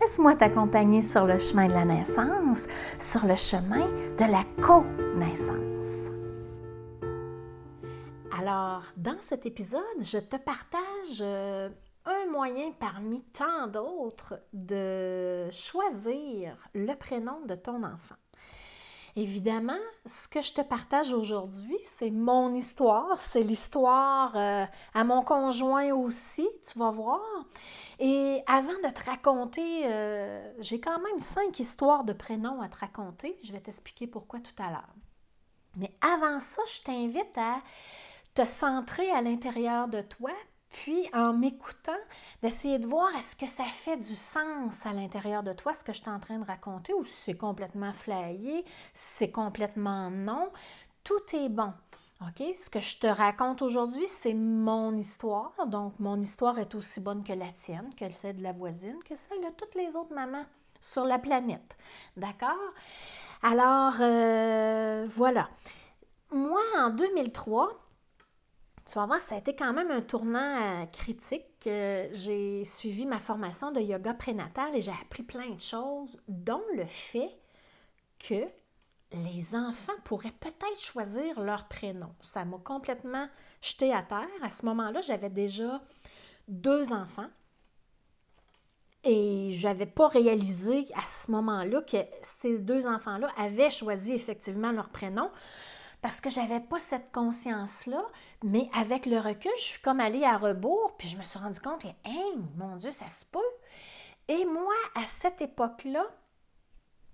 Laisse-moi t'accompagner sur le chemin de la naissance, sur le chemin de la co-naissance. Alors, dans cet épisode, je te partage euh, un moyen parmi tant d'autres de choisir le prénom de ton enfant. Évidemment, ce que je te partage aujourd'hui, c'est mon histoire, c'est l'histoire euh, à mon conjoint aussi, tu vas voir. Et avant de te raconter, euh, j'ai quand même cinq histoires de prénoms à te raconter. Je vais t'expliquer pourquoi tout à l'heure. Mais avant ça, je t'invite à te centrer à l'intérieur de toi, puis en m'écoutant, d'essayer de voir est-ce que ça fait du sens à l'intérieur de toi, ce que je suis en train de raconter, ou si c'est complètement flayé, si c'est complètement non. Tout est bon. OK? Ce que je te raconte aujourd'hui, c'est mon histoire. Donc, mon histoire est aussi bonne que la tienne, que celle de la voisine, que celle de toutes les autres mamans sur la planète. D'accord? Alors, euh, voilà. Moi, en 2003, tu vas voir, ça a été quand même un tournant euh, critique. j'ai suivi ma formation de yoga prénatal et j'ai appris plein de choses, dont le fait que les enfants pourraient peut-être choisir leur prénom. Ça m'a complètement jeté à terre. À ce moment-là, j'avais déjà deux enfants. Et je n'avais pas réalisé à ce moment-là que ces deux enfants-là avaient choisi effectivement leur prénom parce que j'avais pas cette conscience-là, mais avec le recul, je suis comme allée à rebours, puis je me suis rendu compte que, hey, mon Dieu, ça se peut. Et moi, à cette époque-là,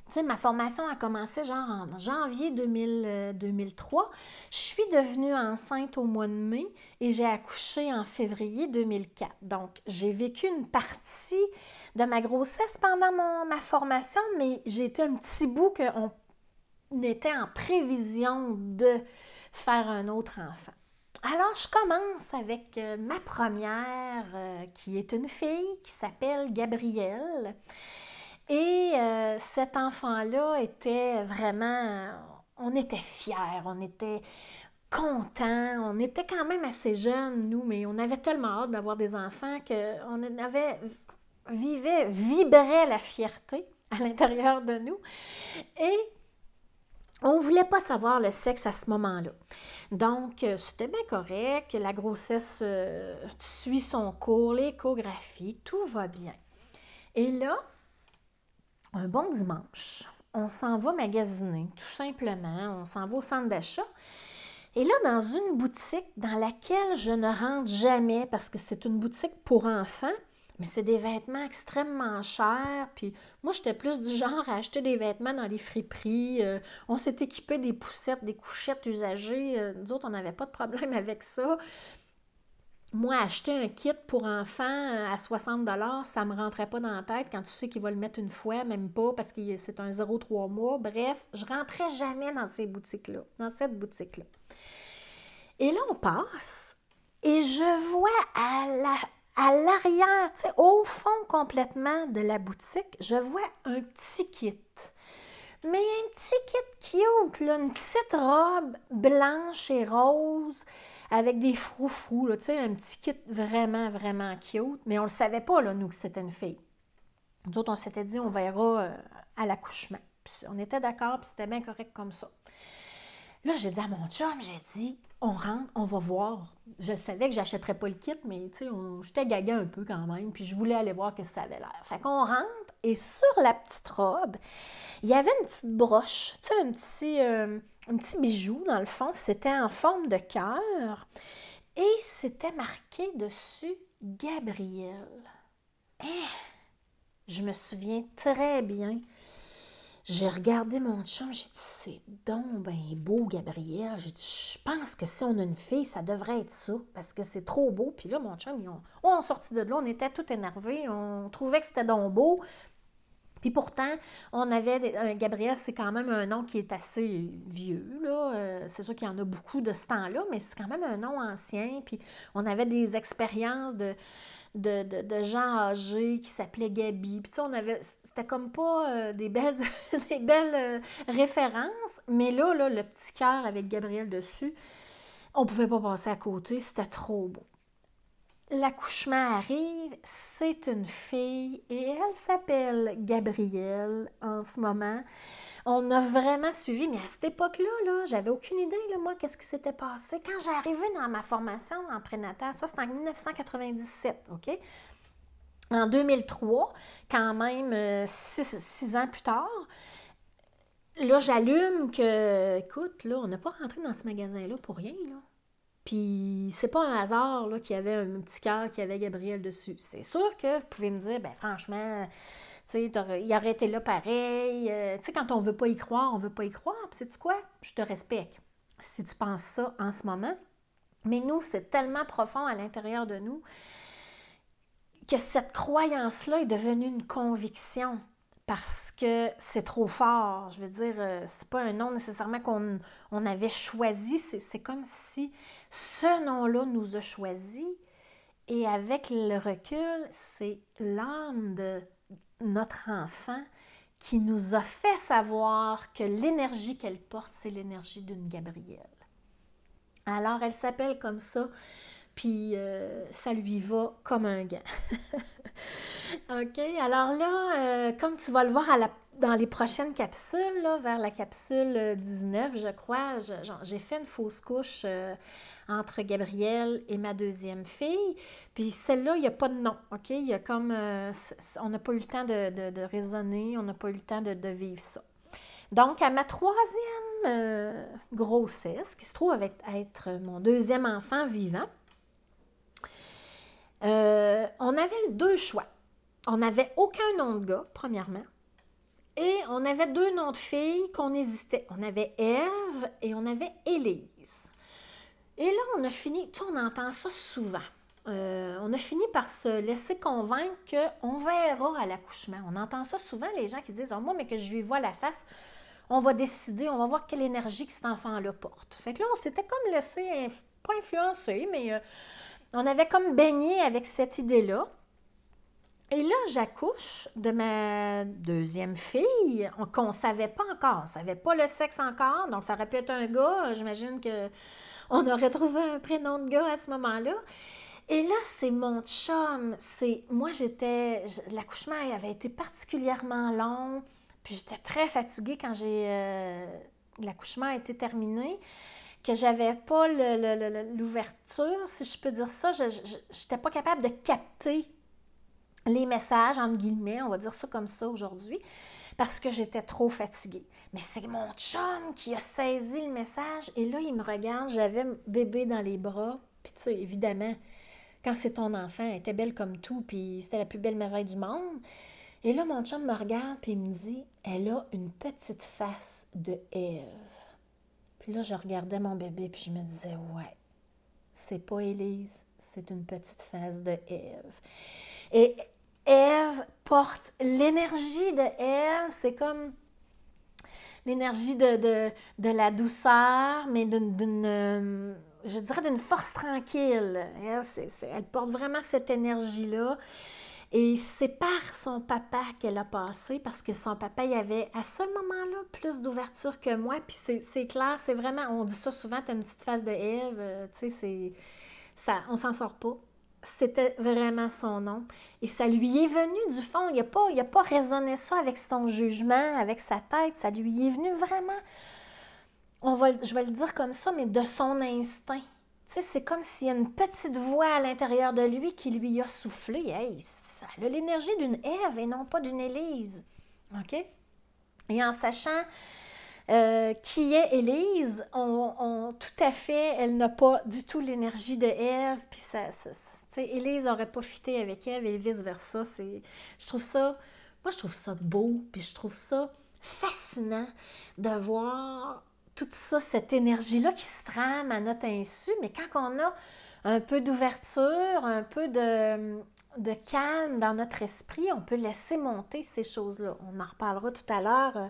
tu sais, ma formation a commencé genre en janvier 2003. Euh, je suis devenue enceinte au mois de mai et j'ai accouché en février 2004. Donc, j'ai vécu une partie de ma grossesse pendant ma formation, mais j'ai été un petit bout qu'on était en prévision de faire un autre enfant. Alors, je commence avec euh, ma première, euh, qui est une fille qui s'appelle Gabrielle. Et euh, cet enfant-là était vraiment, on était fiers, on était contents, on était quand même assez jeunes, nous, mais on avait tellement hâte d'avoir des enfants qu'on avait, vivait, vibrait la fierté à l'intérieur de nous. Et on ne voulait pas savoir le sexe à ce moment-là. Donc, euh, c'était bien correct, la grossesse euh, suit son cours, l'échographie, tout va bien. Et là, un bon dimanche, on s'en va magasiner, tout simplement. On s'en va au centre d'achat. Et là, dans une boutique dans laquelle je ne rentre jamais parce que c'est une boutique pour enfants, mais c'est des vêtements extrêmement chers. Puis moi, j'étais plus du genre à acheter des vêtements dans les friperies. Euh, on s'est équipé des poussettes, des couchettes usagées. Euh, nous autres, on n'avait pas de problème avec ça. Moi, acheter un kit pour enfants euh, à 60 ça ne me rentrait pas dans la tête quand tu sais qu'il va le mettre une fois, même pas parce que c'est un 0,3 mois. Bref, je rentrais jamais dans ces boutiques-là, dans cette boutique-là. Et là, on passe et je vois à la, à l'arrière, au fond complètement de la boutique, je vois un petit kit. Mais un petit kit cute, là, une petite robe blanche et rose avec des froufrous, tu sais, un petit kit vraiment, vraiment cute. Mais on ne le savait pas, là, nous, que c'était une fille. Nous autres, on s'était dit, on verra euh, à l'accouchement. on était d'accord, puis c'était bien correct comme ça. Là, j'ai dit à mon chum, j'ai dit, on rentre, on va voir. Je savais que j'achèterais pas le kit, mais tu sais, j'étais gaga un peu quand même, puis je voulais aller voir ce que ça avait l'air. Fait qu'on rentre, et sur la petite robe, il y avait une petite broche, tu sais, un petit, euh, un petit bijou dans le fond. C'était en forme de cœur. Et c'était marqué dessus Gabriel. Eh, je me souviens très bien. J'ai regardé mon chum, j'ai dit c'est donc bien beau, Gabriel. J'ai dit je pense que si on a une fille, ça devrait être ça parce que c'est trop beau. Puis là, mon chum, ils on sorti de là, on était tout énervés, on trouvait que c'était donc beau. Puis pourtant, on avait. Gabriel, c'est quand même un nom qui est assez vieux. Là. Euh, c'est sûr qu'il y en a beaucoup de ce temps-là, mais c'est quand même un nom ancien. Puis on avait des expériences de, de, gens âgés qui s'appelaient Gabi. Puis tu sais, on avait. C'était comme pas euh, des belles, des belles euh, références, mais là, là, le petit cœur avec Gabriel dessus, on pouvait pas passer à côté, c'était trop beau l'accouchement arrive, c'est une fille et elle s'appelle Gabrielle en ce moment. On a vraiment suivi, mais à cette époque-là, là, j'avais aucune idée, là, moi, qu'est-ce qui s'était passé. Quand j'ai arrivé dans ma formation en prénatal, ça c'est en 1997, OK? En 2003, quand même euh, six, ans plus tard, là, j'allume que, écoute, là, on n'a pas rentré dans ce magasin-là pour rien, là. Puis c'est pas un hasard qu'il y avait un petit cœur qui avait Gabriel dessus. C'est sûr que vous pouvez me dire, ben franchement, tu sais, il aurait été là pareil. Euh, tu sais, quand on veut pas y croire, on veut pas y croire. Puis sais quoi? Je te respecte si tu penses ça en ce moment. Mais nous, c'est tellement profond à l'intérieur de nous que cette croyance-là est devenue une conviction parce que c'est trop fort. Je veux dire, euh, c'est pas un nom nécessairement qu'on on avait choisi. C'est comme si ce nom-là nous a choisi et avec le recul, c'est l'âme de notre enfant qui nous a fait savoir que l'énergie qu'elle porte, c'est l'énergie d'une Gabrielle. Alors, elle s'appelle comme ça, puis euh, ça lui va comme un gant. OK, alors là, euh, comme tu vas le voir dans les prochaines capsules, vers la capsule 19, je crois, j'ai fait une fausse couche. Euh, entre Gabrielle et ma deuxième fille. Puis celle-là, il n'y a pas de nom, OK? Il y a comme... Euh, on n'a pas eu le temps de, raisonner, on n'a pas eu le temps de, vivre ça. Donc, à ma troisième euh, grossesse, qui se trouve avec, être mon deuxième enfant vivant, euh, on avait deux choix. On n'avait aucun nom de gars, premièrement. Et on avait deux noms de filles qu'on hésitait. On avait Ève et on avait Élise. Et là, on a fini, tu on entend ça souvent. Euh, on a fini par se laisser convaincre qu'on verra à l'accouchement. On entend ça souvent, les gens qui disent oh, Moi, mais que je lui vois la face, on va décider, on va voir quelle énergie cet enfant-là porte. Fait que là, on s'était comme laissé, pas influencer, mais euh, on avait comme baigné avec cette idée-là. Et là, j'accouche de ma deuxième fille, qu'on ne savait pas encore. On ne savait pas le sexe encore, donc ça aurait pu être un gars. J'imagine que on aurait trouvé un prénom de gars à ce moment-là. Et là, c'est mon chum. C'est moi, j'étais l'accouchement avait été particulièrement long, puis j'étais très fatiguée quand j'ai euh, l'accouchement a été terminé, que j'avais pas l'ouverture, si je peux dire ça, je n'étais pas capable de capter les messages entre guillemets, on va dire ça comme ça aujourd'hui parce que j'étais trop fatiguée. Mais c'est mon chum qui a saisi le message et là, il me regarde, j'avais bébé dans les bras. Puis tu sais, évidemment, quand c'est ton enfant, elle était belle comme tout, puis c'était la plus belle merveille du monde. Et là, mon chum me regarde, puis il me dit, elle a une petite face de Ève. Là, je regardais mon bébé, puis je me disais, ouais, c'est pas Élise, c'est une petite face de Ève. Et Ève porte l'énergie de Ève, c'est comme l'énergie de, de, la douceur, mais d'une, euh, je dirais, d'une force tranquille. Elle, porte vraiment cette énergie-là. Et c'est par son papa qu'elle a passé, parce que son papa, il avait à ce moment-là plus d'ouverture que moi. Puis c'est, clair, c'est vraiment, on dit ça souvent, tu as une petite face de Ève, euh, tu sais, c'est, on s'en sort pas c'était vraiment son nom. Et ça lui est venu du fond. Il n'a pas, il raisonné ça avec son jugement, avec sa tête. Ça lui est venu vraiment, on je vais le dire comme ça, mais de son instinct. C'est comme s'il y a une petite voix à l'intérieur de lui qui lui a soufflé. Hey, ça a l'énergie d'une Ève et non pas d'une Élise. OK? Et en sachant euh, qui est Élise, on, tout à fait, elle n'a pas du tout l'énergie de Ève, puis ça, Élise n'aurait pas fité avec Eve et vice-versa. Je trouve ça, moi, je trouve ça beau, puis je trouve ça fascinant de voir toute ça, cette énergie-là qui se trame à notre insu, mais quand on a un peu d'ouverture, un peu de, calme dans notre esprit, on peut laisser monter ces choses-là. On en reparlera tout à l'heure. Euh,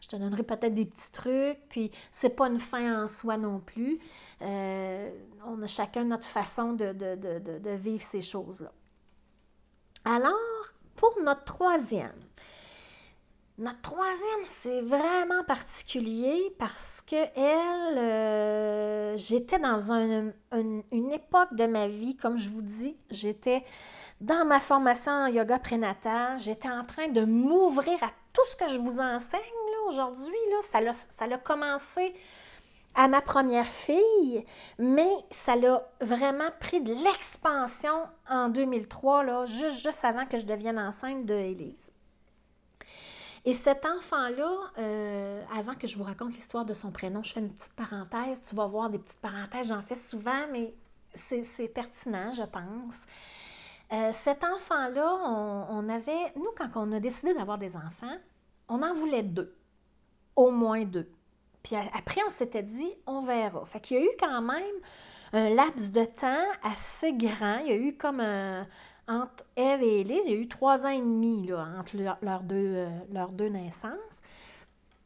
je te donnerai peut-être des petits trucs, puis c'est pas une fin en soi non plus. Euh, on a chacun notre façon de vivre ces choses-là. Alors, pour notre troisième, notre troisième, c'est vraiment particulier parce que elle, euh, j'étais dans une époque de ma vie, comme je vous dis, j'étais dans ma formation en yoga prénatal, j'étais en train de m'ouvrir à tout ce que je vous enseigne aujourd'hui. Ça l'a ça a commencé à ma première fille, mais ça l'a vraiment pris de l'expansion en 2003, là, juste, juste avant que je devienne enceinte de Élise. Et cet enfant-là, euh, avant que je vous raconte l'histoire de son prénom, je fais une petite parenthèse. Tu vas voir des petites parenthèses, j'en fais souvent, mais c'est pertinent, je pense. Euh, cet enfant-là, on, avait, nous, quand on a décidé d'avoir des enfants, on en voulait deux, au moins deux. Puis après, on s'était dit, on verra. Fait qu'il y a eu quand même un laps de temps assez grand. Il y a eu comme un, entre Eve et Élise, il y a eu trois ans et demi là, entre leurs deux, euh, leurs deux naissances.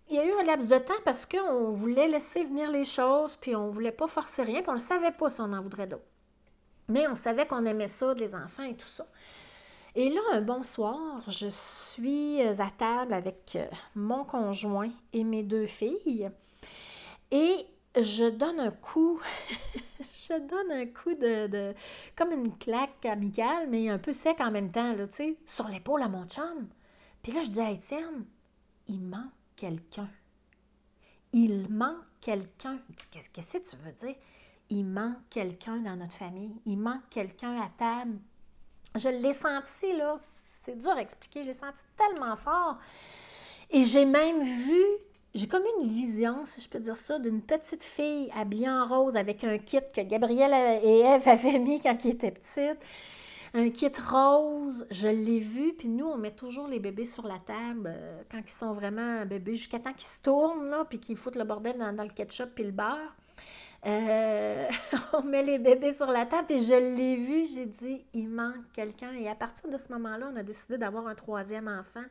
Il y a eu un laps de temps parce qu'on voulait laisser venir les choses, puis on ne voulait pas forcer rien, puis on ne savait pas si on en voudrait d'autres. Mais on savait qu'on aimait ça, les enfants et tout ça. Et là, un bon soir, je suis à table avec euh, mon conjoint et mes deux filles. Et je donne un coup je donne un coup de, comme une claque amicale, mais un peu sec en même temps, là, tu sais, sur l'épaule à mon chum. Puis là, je dis à Étienne, il manque quelqu'un. Il manque quelqu'un. Qu'est-ce que tu veux dire? Il manque quelqu'un dans notre famille. Il manque quelqu'un à table. Je l'ai senti, là, c'est dur à expliquer, je l'ai senti tellement fort. Et j'ai même vu j'ai comme une vision, si je peux dire ça, d'une petite fille habillée en rose avec un kit que Gabrielle et Eve avaient mis quand ils étaient petites. Un kit rose, je l'ai vu, puis nous, on met toujours les bébés sur la table euh, quand ils sont vraiment bébés, jusqu'à temps qu'ils se tournent, là, puis qu'ils foutent le bordel dans, le ketchup puis le beurre. Euh, on met les bébés sur la table et je l'ai vu, j'ai dit, il manque quelqu'un. Et à partir de ce moment-là, on a décidé d'avoir un troisième enfant.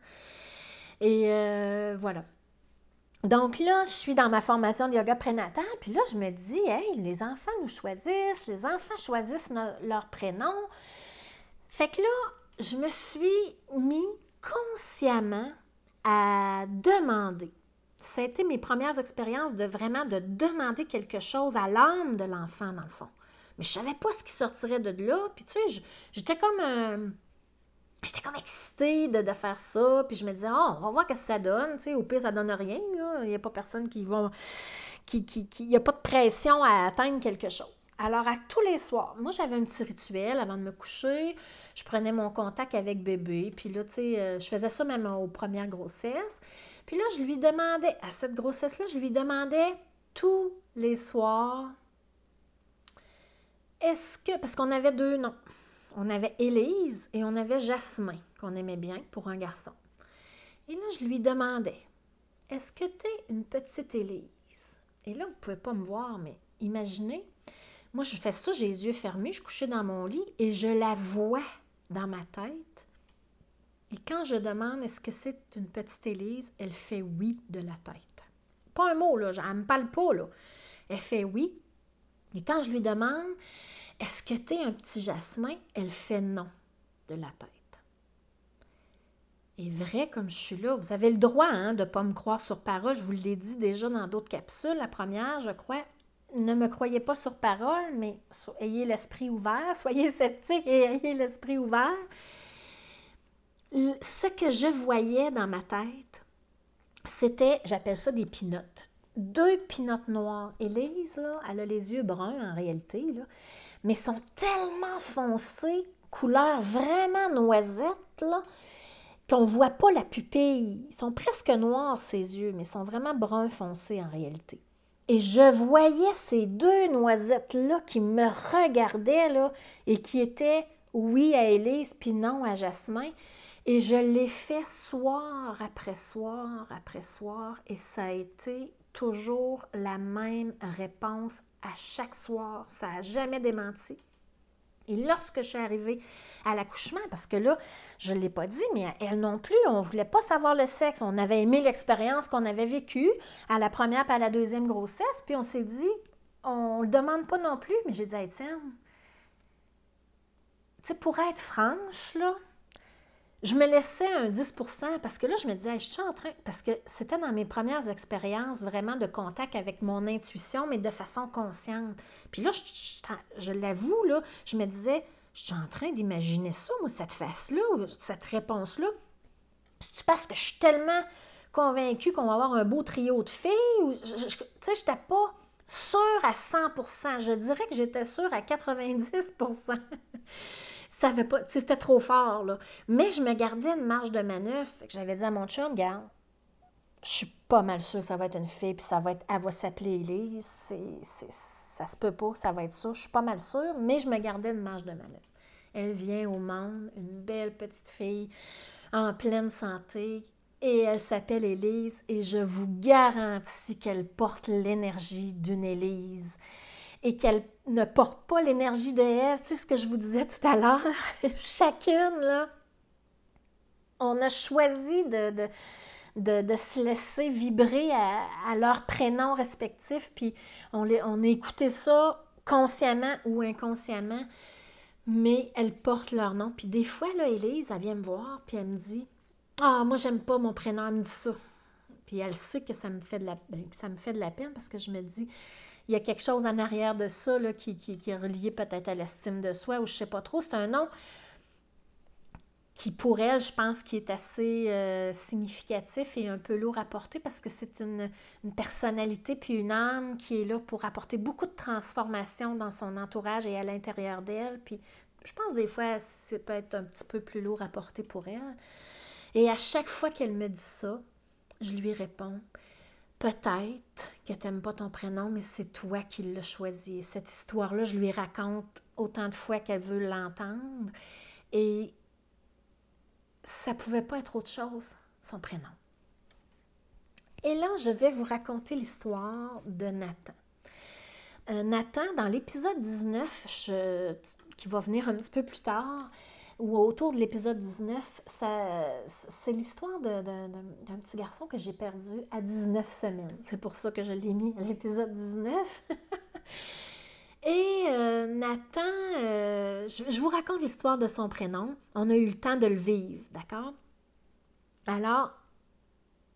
Et euh, voilà. Donc là, je suis dans ma formation de yoga prénatal, puis là, je me dis, hey, les enfants nous choisissent, les enfants choisissent leur prénom. Fait que là, je me suis mis consciemment à demander. Ça a été mes premières expériences de vraiment de demander quelque chose à l'âme de l'enfant, dans le fond. Mais je savais pas ce qui sortirait de là. Puis tu sais, j'étais comme un j'étais comme excitée de, faire ça. Puis je me disais, oh, on va voir ce que ça donne. au pire, ça donne rien. Il n'y a pas personne qui va. Qui, qui, il n'y a pas de pression à atteindre quelque chose. Alors, à tous les soirs, moi, j'avais un petit rituel avant de me coucher. Je prenais mon contact avec bébé. Puis là, tu sais, euh, je faisais ça même aux premières grossesses. Puis là, je lui demandais, à cette grossesse-là, je lui demandais tous les soirs, est-ce que, parce qu'on avait deux noms, on avait Élise et on avait Jasmin, qu'on aimait bien pour un garçon. Et là, je lui demandais, est-ce que tu es une petite Élise? Et là, vous ne pouvez pas me voir, mais imaginez, moi, je fais ça, j'ai les yeux fermés, je couchée dans mon lit et je la vois dans ma tête. Et quand je demande est-ce que c'est une petite Élise, elle fait oui de la tête. Pas un mot, là, elle ne me parle pas, là. Elle fait oui. Et quand je lui demande est-ce que tu es un petit jasmin? Elle fait non de la tête. Et vrai comme je suis là, vous avez le droit hein, de ne pas me croire sur parole. Je vous l'ai dit déjà dans d'autres capsules. La première, je crois, ne me croyez pas sur parole, mais ayez l'esprit ouvert, soyez sceptiques et ayez l'esprit ouvert. Ce que je voyais dans ma tête, c'était, j'appelle ça des pinottes. Deux pinottes noires. Élise, là, elle a les yeux bruns en réalité. Mais sont tellement foncés, couleur vraiment noisette, qu'on ne voit pas la pupille. Ils sont presque noirs, ses yeux, mais sont vraiment brun foncé en réalité. Et je voyais ces deux noisettes-là qui me regardaient là, et qui étaient oui à Élise, puis non à Jasmin. Et je l'ai fait soir après soir après soir, et ça a été toujours la même réponse à chaque soir. Ça n'a jamais démenti. Et lorsque je suis arrivée à l'accouchement, parce que là, je ne l'ai pas dit, mais elle non plus, on ne voulait pas savoir le sexe. On avait aimé l'expérience qu'on avait vécue à la première et à la deuxième grossesse, puis on s'est dit, on ne le demande pas non plus, mais j'ai dit à Étienne, tu sais, pour être franche, là, je me laissais un 10% parce que là, je me disais, je suis en train, parce que c'était dans mes premières expériences vraiment de contact avec mon intuition, mais de façon consciente. Puis là, je, l'avoue, là, je me disais, je suis en train d'imaginer ça, moi, cette face-là, cette réponse-là. C'est parce que je suis tellement convaincue qu'on va avoir un beau trio de filles, tu sais, je n'étais pas sûre à 100% Je dirais que j'étais sûre à 90 ça avait pas, c'était trop fort, là. Mais je me gardais une marge de manœuvre. J'avais dit à mon chum, regarde, je suis pas mal sûre que ça va être une fille, puis ça va être, elle va s'appeler Elise. C'est, ça se peut pas, ça va être ça. Je suis pas mal sûre, mais je me gardais une marge de manœuvre. Elle vient au monde, une belle petite fille, en pleine santé, et elle s'appelle Élise, et je vous garantis qu'elle porte l'énergie d'une Élise et qu'elle ne porte pas l'énergie de Ève. Tu sais ce que je vous disais tout à l'heure? Chacune, là, on a choisi de, de, se laisser vibrer à, leur prénom respectif, puis on, les, on a écouté ça consciemment ou inconsciemment, mais elles portent leur nom. Puis des fois, là, Élise, elle vient me voir, puis elle me dit Ah, moi, j'aime pas mon prénom, elle me dit ça. Puis elle sait que ça me fait de la, ben, que ça me fait de la peine parce que je me dis il y a quelque chose en arrière de ça là, qui, est relié peut-être à l'estime de soi ou je sais pas trop. C'est un nom qui, pour elle, je pense, qui est assez euh, significatif et un peu lourd à porter parce que c'est une, personnalité puis une âme qui est là pour apporter beaucoup de transformation dans son entourage et à l'intérieur d'elle. Puis je pense des fois, c'est peut être un petit peu plus lourd à porter pour elle. Et à chaque fois qu'elle me dit ça, je lui réponds Peut-être que tu n'aimes pas ton prénom, mais c'est toi qui l'as choisi. Cette histoire-là, je lui raconte autant de fois qu'elle veut l'entendre. Et ça ne pouvait pas être autre chose, son prénom. Et là, je vais vous raconter l'histoire de Nathan. Euh, Nathan, dans l'épisode 19, qui va venir un petit peu plus tard, ou autour de l'épisode 19, c'est l'histoire d'un petit garçon que j'ai perdu à 19 semaines. C'est pour ça que je l'ai mis à l'épisode 19. Et euh, Nathan, euh, je, vous raconte l'histoire de son prénom. On a eu le temps de le vivre, d'accord? Alors,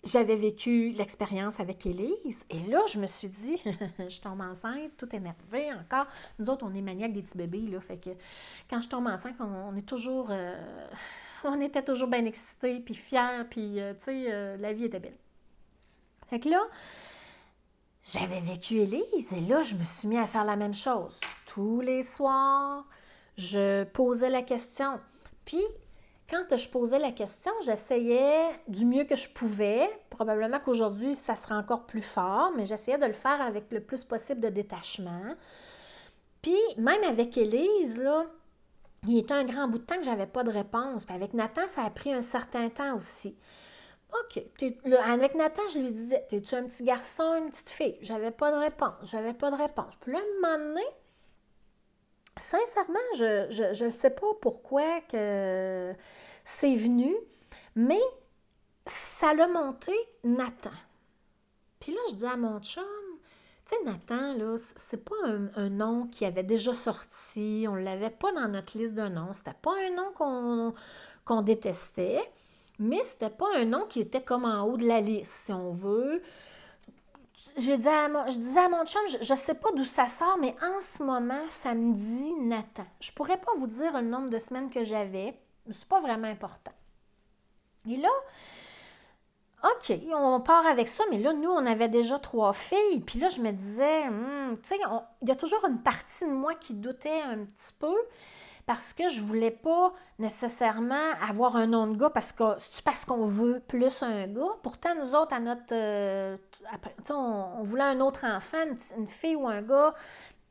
j'avais vécu l'expérience avec Élise et là, je me suis dit, je tombe enceinte, tout énervé encore. Nous autres, on est maniaques des petits bébés, là, fait que quand je tombe enceinte, on, est toujours, euh, on était toujours bien excités, puis fiers, puis, euh, tu sais, euh, la vie était belle. Fait que là, j'avais vécu Élise et là, je me suis mis à faire la même chose. Tous les soirs, je posais la question. Puis, quand je posais la question, j'essayais du mieux que je pouvais. Probablement qu'aujourd'hui, ça sera encore plus fort, mais j'essayais de le faire avec le plus possible de détachement. Puis, même avec Élise, là, il était un grand bout de temps que j'avais pas de réponse. Puis avec Nathan, ça a pris un certain temps aussi. OK. avec Nathan, je lui disais T'es-tu un petit garçon, une petite fille? J'avais pas de réponse. J'avais pas de réponse. Puis là, un moment donné, sincèrement, je ne sais pas pourquoi que c'est venu, mais ça l'a monté Nathan. Puis là, je dis à mon chum, tu sais, Nathan, là, c'est pas un, nom qui avait déjà sorti, on l'avait pas dans notre liste de noms, c'était pas un nom qu'on détestait, mais c'était pas un nom qui était comme en haut de la liste, si on veut. Je, disais à mon chum, je ne sais pas d'où ça sort, mais en ce moment, ça me dit Nathan. Je pourrais pas vous dire le nombre de semaines que j'avais, c'est pas vraiment important. Et là, OK, on part avec ça, mais là, nous, on avait déjà trois filles. Puis là, je me disais, hmm, tu sais, il y a toujours une partie de moi qui doutait un petit peu parce que je voulais pas nécessairement avoir un nom de gars parce que c'est parce qu'on veut plus un gars. Pourtant, nous autres, à notre. Euh, on, voulait un autre enfant, une, fille ou un gars,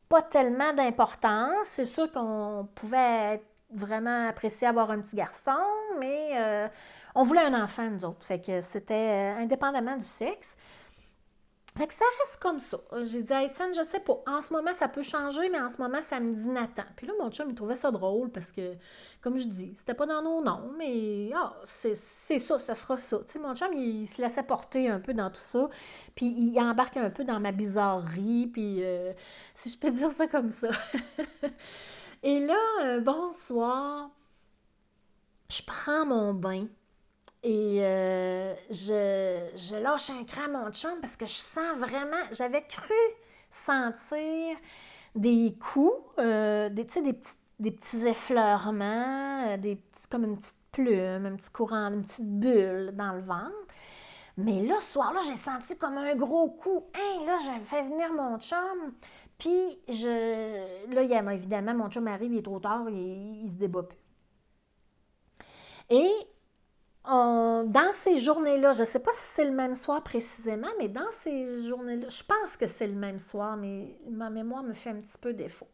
pas tellement d'importance. C'est sûr qu'on pouvait être vraiment apprécié avoir un petit garçon, mais euh, on voulait un enfant, nous autres. Fait que c'était euh, indépendamment du sexe. Fait que ça reste comme ça. J'ai dit à Étienne, je sais pas, en ce moment, ça peut changer, mais en ce moment, ça me dit Nathan. Puis là, mon chum, il trouvait ça drôle parce que, comme je dis, c'était pas dans nos noms, mais ah, c'est ça, ça sera ça. Tu sais, mon chum, il, se laissait porter un peu dans tout ça, puis il embarque un peu dans ma bizarrerie, puis euh, si je peux dire ça comme ça. Et là, euh, bonsoir, je prends mon bain. Et euh, je, lâche un cran à mon chum parce que je sens vraiment, j'avais cru sentir des coups, euh, des, des, petits, des petits effleurements, euh, des petits, comme une petite plume, un petit courant, une petite bulle dans le ventre. Mais là, ce soir-là, j'ai senti comme un gros coup. Hein, là, j'avais fait venir mon chum. Puis, je... là, il y a, évidemment, mon chum arrive, il est trop tard, il, il se débat plus. Et dans ces journées-là, je ne sais pas si c'est le même soir précisément, mais dans ces journées-là, je pense que c'est le même soir, mais ma mémoire me fait un petit peu défaut.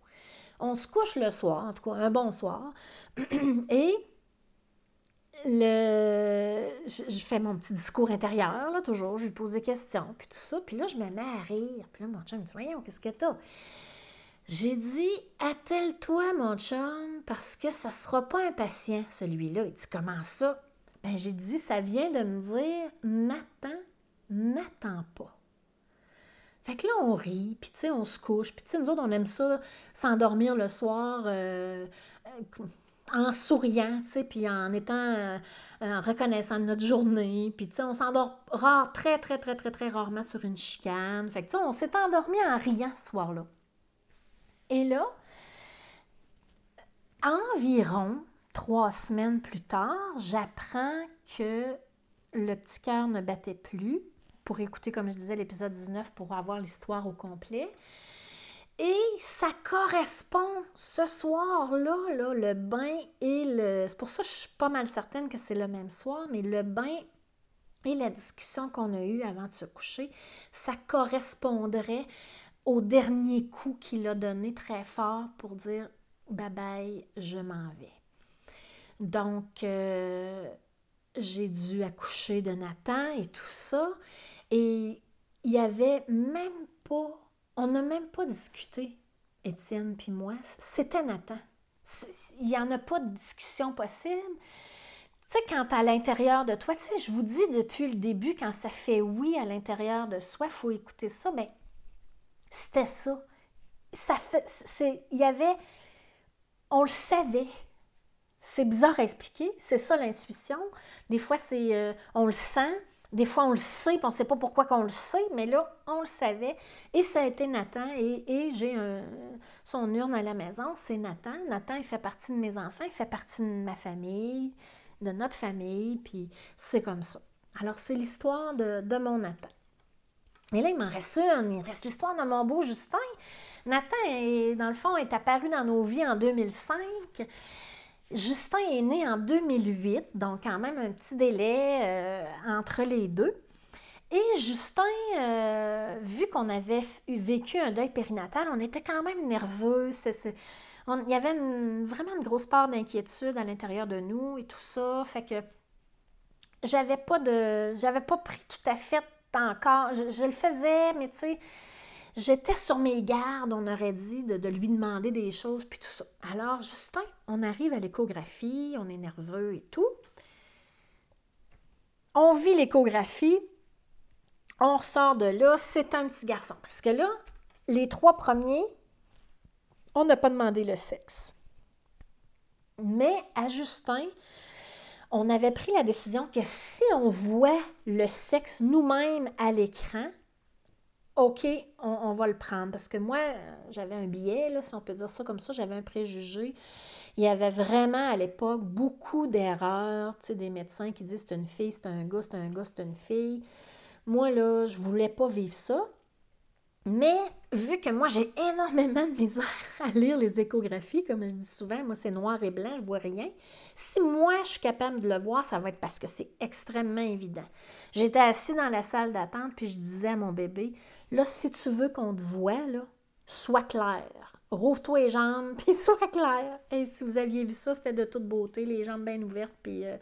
On se couche le soir, en tout cas un bon soir, et le, je, fais mon petit discours intérieur, là, toujours, je lui pose des questions, puis tout ça, puis là, je me mets à rire, puis là, mon chum me dit, voyons, qu'est-ce que t'as? J'ai dit, attelle-toi, mon chum, parce que ça sera pas impatient, celui-là. Il dit, comment ça? Ben, j'ai dit, ça vient de me dire, n'attends, n'attends pas. Fait que là, on rit, puis tu sais, on se couche. Puis tu sais, nous autres, on aime ça, s'endormir le soir euh, euh, en souriant, tu sais, puis en étant euh, en reconnaissant notre journée. Puis tu sais, on s'endort rare, très, très, très, très, très rarement sur une chicane. Fait que tu sais, on s'est endormi en riant ce soir-là. Et là, environ trois semaines plus tard, j'apprends que le petit cœur ne battait plus pour écouter, comme je disais, l'épisode 19 pour avoir l'histoire au complet. Et ça correspond ce soir-là, là, le bain et le... C'est pour ça que je suis pas mal certaine que c'est le même soir, mais le bain et la discussion qu'on a eue avant de se coucher, ça correspondrait au dernier coup qu'il a donné très fort pour dire bye je m'en vais. Donc, euh, j'ai dû accoucher de Nathan et tout ça. Et il n'y avait même pas, on n'a même pas discuté, Étienne puis moi. C'était Nathan. Il n'y en a pas de discussion possible. Tu sais, quand à l'intérieur de toi, tu sais, je vous dis depuis le début, quand ça fait oui à l'intérieur de soi, il faut écouter ça, mais c'était ça. Ça fait, il y avait, on le savait, c'est bizarre à expliquer, c'est ça l'intuition. Des fois, c'est euh, on le sent, des fois on le sait, puis on ne sait pas pourquoi qu'on le sait, mais là, on le savait. Et ça a été Nathan, et, j'ai son urne à la maison, c'est Nathan. Nathan, il fait partie de mes enfants, il fait partie de ma famille, de notre famille, puis c'est comme ça. Alors, c'est l'histoire de, de, mon Nathan. Et là, il m'en reste une, il reste l'histoire de mon beau Justin. Nathan, dans le fond, est apparu dans nos vies en 2005. Justin est né en 2008, donc quand même un petit délai euh, entre les deux. Et Justin, euh, vu qu'on avait vécu un deuil périnatal, on était quand même nerveux. il y avait vraiment une grosse part d'inquiétude à l'intérieur de nous et tout ça. Fait que j'avais pas de. J'avais pas pris tout à fait encore. Je, je le faisais, mais tu sais, J'étais sur mes gardes, on aurait dit, de, lui demander des choses, puis tout ça. Alors, Justin, on arrive à l'échographie, on est nerveux et tout. On vit l'échographie, on sort de là, c'est un petit garçon. Parce que là, les trois premiers, on n'a pas demandé le sexe. Mais à Justin, on avait pris la décision que si on voit le sexe nous-mêmes à l'écran, OK, on, va le prendre. Parce que moi, j'avais un billet, là, si on peut dire ça comme ça, j'avais un préjugé. Il y avait vraiment à l'époque beaucoup d'erreurs, tu sais, des médecins qui disent c'est une fille, c'est un gars, c'est un gars, c'est une fille. Moi, là, je voulais pas vivre ça. Mais vu que moi, j'ai énormément de misère à lire les échographies, comme je dis souvent, moi, c'est noir et blanc, je vois rien. Si moi, je suis capable de le voir, ça va être parce que c'est extrêmement évident. J'étais assis dans la salle d'attente, puis je disais à mon bébé, Là, si tu veux qu'on te voit, là, sois clair. Rouvre-toi les jambes, puis sois clair. Et si vous aviez vu ça, c'était de toute beauté, les jambes bien ouvertes, puis euh,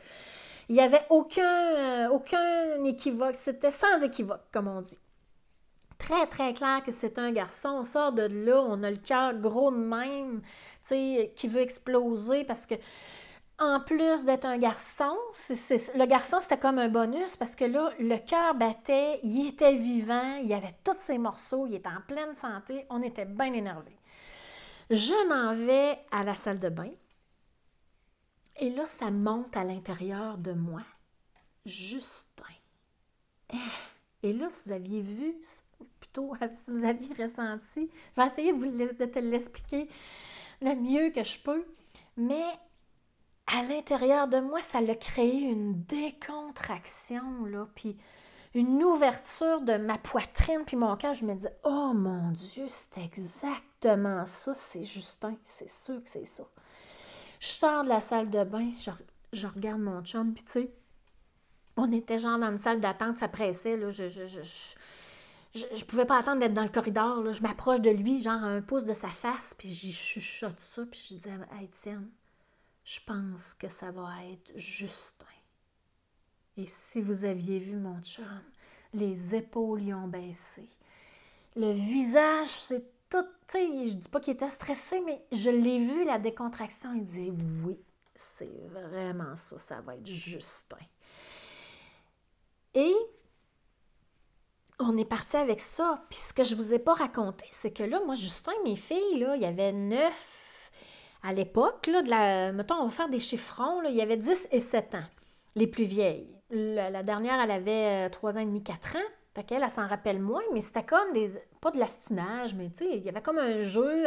il n'y avait aucun, euh, aucun équivoque. C'était sans équivoque, comme on dit. très, très clair que c'est un garçon. On sort de là, on a le cœur gros de même, tu sais, qui veut exploser parce que en plus d'être un garçon, le garçon, c'était comme un bonus parce que là, le cœur battait, il était vivant, il avait tous ses morceaux, il était en pleine santé, on était bien énervés. Je m'en vais à la salle de bain et là, ça monte à l'intérieur de moi. Justin. Et là, si vous aviez vu, plutôt si vous aviez ressenti, je vais essayer de, vous, de te l'expliquer le mieux que je peux, mais à l'intérieur de moi, ça a créé une décontraction, là, puis une ouverture de ma poitrine, puis mon cœur, je me disais, oh mon Dieu, c'est exactement ça, c'est Justin, c'est sûr que c'est ça. Je sors de la salle de bain, je, regarde mon chum, puis tu sais, on était genre dans une salle d'attente, ça pressait, là, je, je, je, je, pouvais pas attendre d'être dans le corridor, là, je m'approche de lui, genre à un pouce de sa face, puis j'y chuchote ça, puis je dis, hey, tiens, je pense que ça va être Justin. Et si vous aviez vu mon chum, les épaules y ont baissé. Le visage, c'est tout, tu sais, je dis pas qu'il était stressé, mais je l'ai vu, la décontraction. Il dit oui, c'est vraiment ça, ça va être Justin. Et on est parti avec ça. Puis ce que je vous ai pas raconté, c'est que là, moi, Justin, mes filles, là, il y avait neuf à l'époque, de la, mettons, on va faire des chiffrons, il y avait 10 et 7 ans, les plus vieilles. La, dernière, elle avait 3 euh, ans et demi, 4 ans. Fait elle, s'en rappelle moins, mais c'était comme des. Pas de l'astinage, mais tu sais, il y avait comme un jeu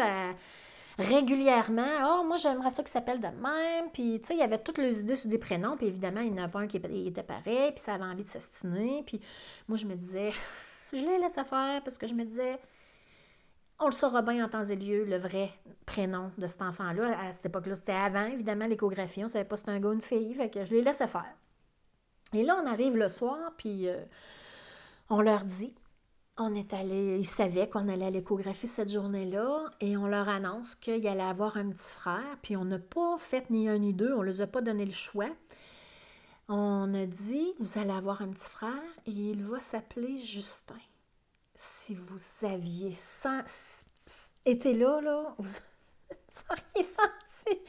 régulièrement. Oh, moi, j'aimerais ça qui s'appelle de même. Puis, tu sais, il y avait toutes les idées sur des prénoms. Puis, évidemment, il y en avait un qui était pareil. Puis, ça avait envie de s'astiner. Puis, moi, je me disais, je les laisse faire parce que je me disais, on le saura bien en temps et lieu, le vrai prénom de cet enfant-là. À cette époque-là, c'était avant, évidemment, l'échographie. On ne savait pas si c'était un gars ou une fille. Fait que je les laissais faire. Et là, on arrive le soir, puis euh, on leur dit, on est allé, ils savaient qu'on allait à l'échographie cette journée-là, et on leur annonce qu'il allait avoir un petit frère, puis on n'a pas fait ni un ni deux, on ne les a pas donné le choix. On a dit, vous allez avoir un petit frère, et il va s'appeler Justin si vous aviez été là, là, vous, auriez senti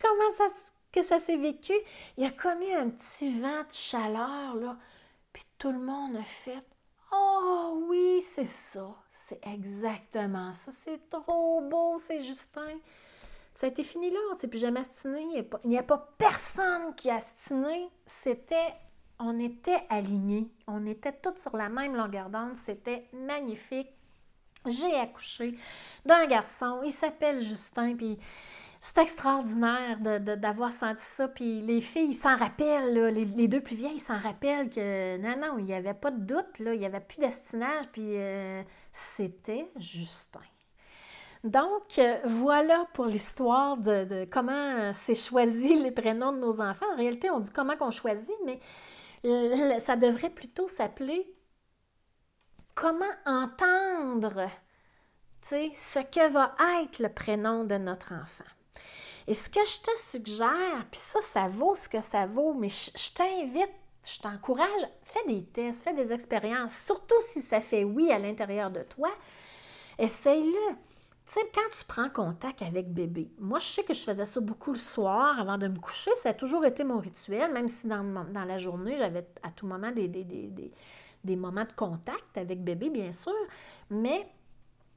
comment ça, que ça s'est vécu. Il y a comme eu un petit vent de chaleur, là, puis tout le monde a fait Oh oui, c'est ça, c'est exactement ça, c'est trop beau, c'est Justin. Ça a été fini là, on s'est plus jamais astiné. Il n'y a, pas personne qui a astiné. C'était on était alignés, on était toutes sur la même longueur d'onde, c'était magnifique. J'ai accouché d'un garçon, il s'appelle Justin, puis c'est extraordinaire d'avoir senti ça. Puis les filles, ils s'en rappellent, les, deux plus vieilles, ils s'en rappellent que non, non, il n'y avait pas de doute, là, il n'y avait plus d'estinage, puis euh, c'était Justin. Donc, euh, voilà pour l'histoire de, de comment c'est choisi les prénoms de nos enfants. En réalité, on dit comment qu'on choisit, mais ça devrait plutôt s'appeler comment entendre ce que va être le prénom de notre enfant. Et ce que je te suggère, puis ça, ça vaut ce que ça vaut, mais je, t'invite, je t'encourage, fais des tests, fais des expériences, surtout si ça fait oui à l'intérieur de toi, essaye-le. Tu sais, quand tu prends contact avec bébé, moi, je sais que je faisais ça beaucoup le soir avant de me coucher. Ça a toujours été mon rituel, même si dans, dans la journée, j'avais à tout moment des, des, moments de contact avec bébé, bien sûr. Mais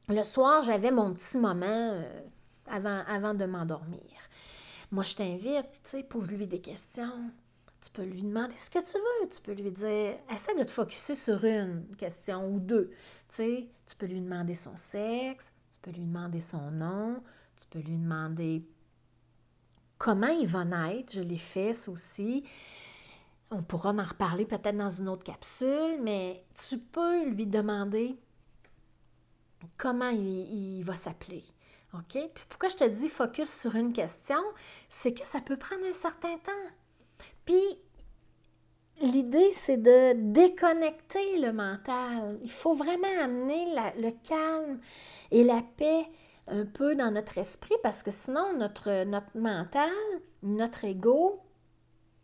le soir, j'avais mon petit moment euh, avant, avant de m'endormir. Moi, je t'invite, tu sais, pose-lui des questions. Tu peux lui demander ce que tu veux. Tu peux lui dire, essaie de te focuser sur une question ou deux. Tu sais, tu peux lui demander son sexe, peux lui demander son nom, tu peux lui demander comment il va naître, je l'ai fait aussi. On pourra en reparler peut-être dans une autre capsule, mais tu peux lui demander comment il, va s'appeler. OK? Puis pourquoi je te dis focus sur une question, c'est que ça peut prendre un certain temps. Puis l'idée, c'est de déconnecter le mental. Il faut vraiment amener le calme et la paix un peu dans notre esprit parce que sinon, notre, notre mental, notre ego,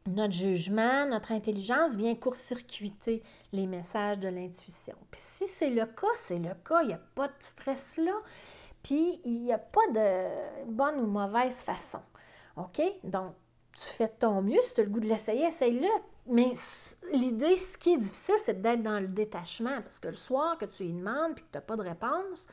notre jugement, notre intelligence vient court-circuiter les messages de l'intuition. Puis si c'est le cas, c'est le cas, il n'y a pas de stress là, puis il n'y a pas de bonne ou mauvaise façon. OK? Donc, tu fais ton mieux, si tu as le goût de l'essayer, essaye-le. Mais l'idée, ce qui est difficile, c'est d'être dans le détachement, parce que le soir que tu y demandes et que tu n'as pas de réponse,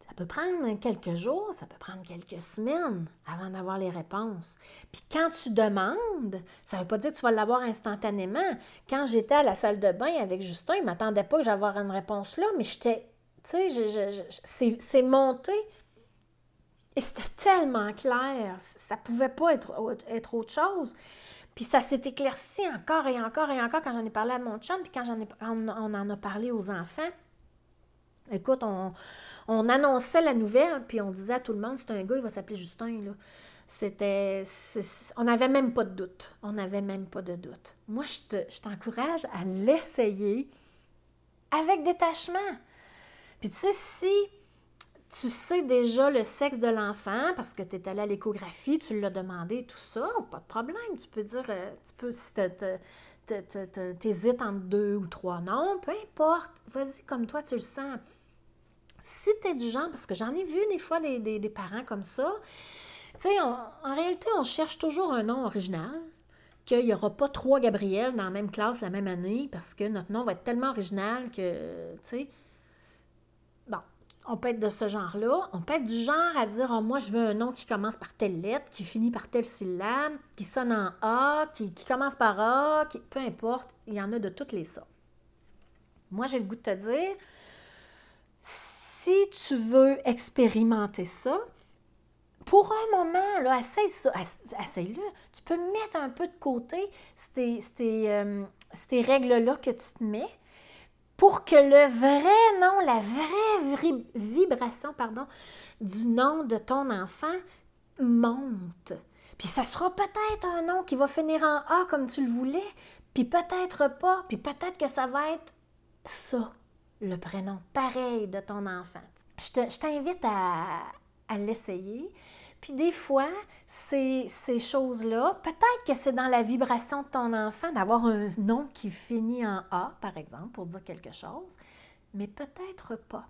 ça peut prendre quelques jours, ça peut prendre quelques semaines avant d'avoir les réponses. Puis quand tu demandes, ça ne veut pas dire que tu vas l'avoir instantanément. Quand j'étais à la salle de bain avec Justin, il ne m'attendait pas que j'aille une réponse là, mais j'étais, tu sais, c'est monté. Et c'était tellement clair, ça ne pouvait pas être, être autre chose. Puis ça s'est éclairci encore et encore et encore quand j'en ai parlé à mon chum, puis quand j'en ai, on en a parlé aux enfants. Écoute, on, on annonçait la nouvelle, puis on disait à tout le monde, c'est un gars, il va s'appeler Justin. C'était. On n'avait même pas de doute. On n'avait même pas de doute. Moi, je t'encourage à l'essayer avec détachement. Puis tu sais, si tu sais déjà le sexe de l'enfant parce que tu es allé à l'échographie, tu l'as demandé, tout ça, pas de problème. Tu peux dire, euh, tu peux, si tu hésites entre deux ou trois noms, peu importe. Vas-y comme toi, tu le sens. Si tu es du genre, parce que j'en ai vu des fois des, parents comme ça, tu sais, en réalité, on cherche toujours un nom original, qu'il n'y aura pas trois Gabriel dans la même classe la même année, parce que notre nom va être tellement original que, tu sais, on peut être de ce genre-là. On peut être du genre à dire, oh, moi, je veux un nom qui commence par telle lettre, qui finit par telle syllabe, qui sonne en A, qui, commence par A, qui, peu importe, il y en a de toutes les sortes. Moi, j'ai le goût de te dire, si tu veux expérimenter ça, pour un moment, là, essaye ça, essaye-le. Tu peux mettre un peu de côté ces, euh, ces, règles-là que tu te mets pour que le vrai nom, la vraie vibration, pardon, du nom de ton enfant monte. Puis ça sera peut-être un nom qui va finir en A comme tu le voulais, puis peut-être pas, puis peut-être que ça va être ça le prénom pareil de ton enfant. Je t'invite à, l'essayer. Puis des fois, ces, choses-là, peut-être que c'est dans la vibration de ton enfant d'avoir un nom qui finit en A, par exemple, pour dire quelque chose, mais peut-être pas.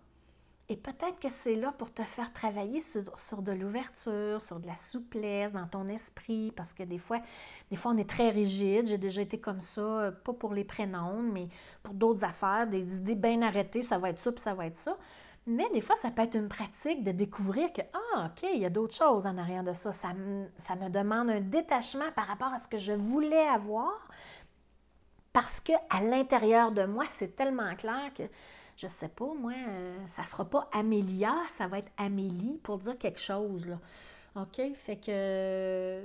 Et peut-être que c'est là pour te faire travailler sur, de l'ouverture, sur de la souplesse dans ton esprit, parce que des fois, des fois, on est très rigide. J'ai déjà été comme ça, euh, pas pour les prénoms, mais pour d'autres affaires, des idées bien arrêtées, ça va être ça, puis ça va être ça. Mais des fois, ça peut être une pratique de découvrir que, ah, OK, il y a d'autres choses en arrière de ça. Ça me, ça me demande un détachement par rapport à ce que je voulais avoir, parce que à l'intérieur de moi, c'est tellement clair que je sais pas, moi, euh, ça sera pas Amélia, ça va être Amélie pour dire quelque chose, là. OK? Fait que.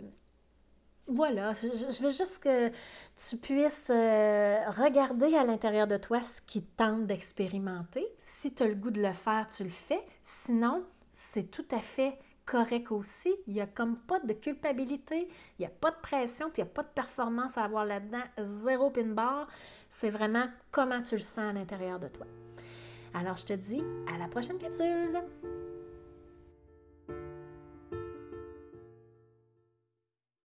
Voilà, je, veux juste que tu puisses euh, regarder à l'intérieur de toi ce qui tente d'expérimenter. Si tu as le goût de le faire, tu le fais. Sinon, c'est tout à fait correct aussi. Il n'y a comme pas de culpabilité, il n'y a pas de pression, puis il n'y a pas de performance à avoir là-dedans. Zéro pin bar. C'est vraiment comment tu le sens à l'intérieur de toi. Alors, je te dis à la prochaine capsule.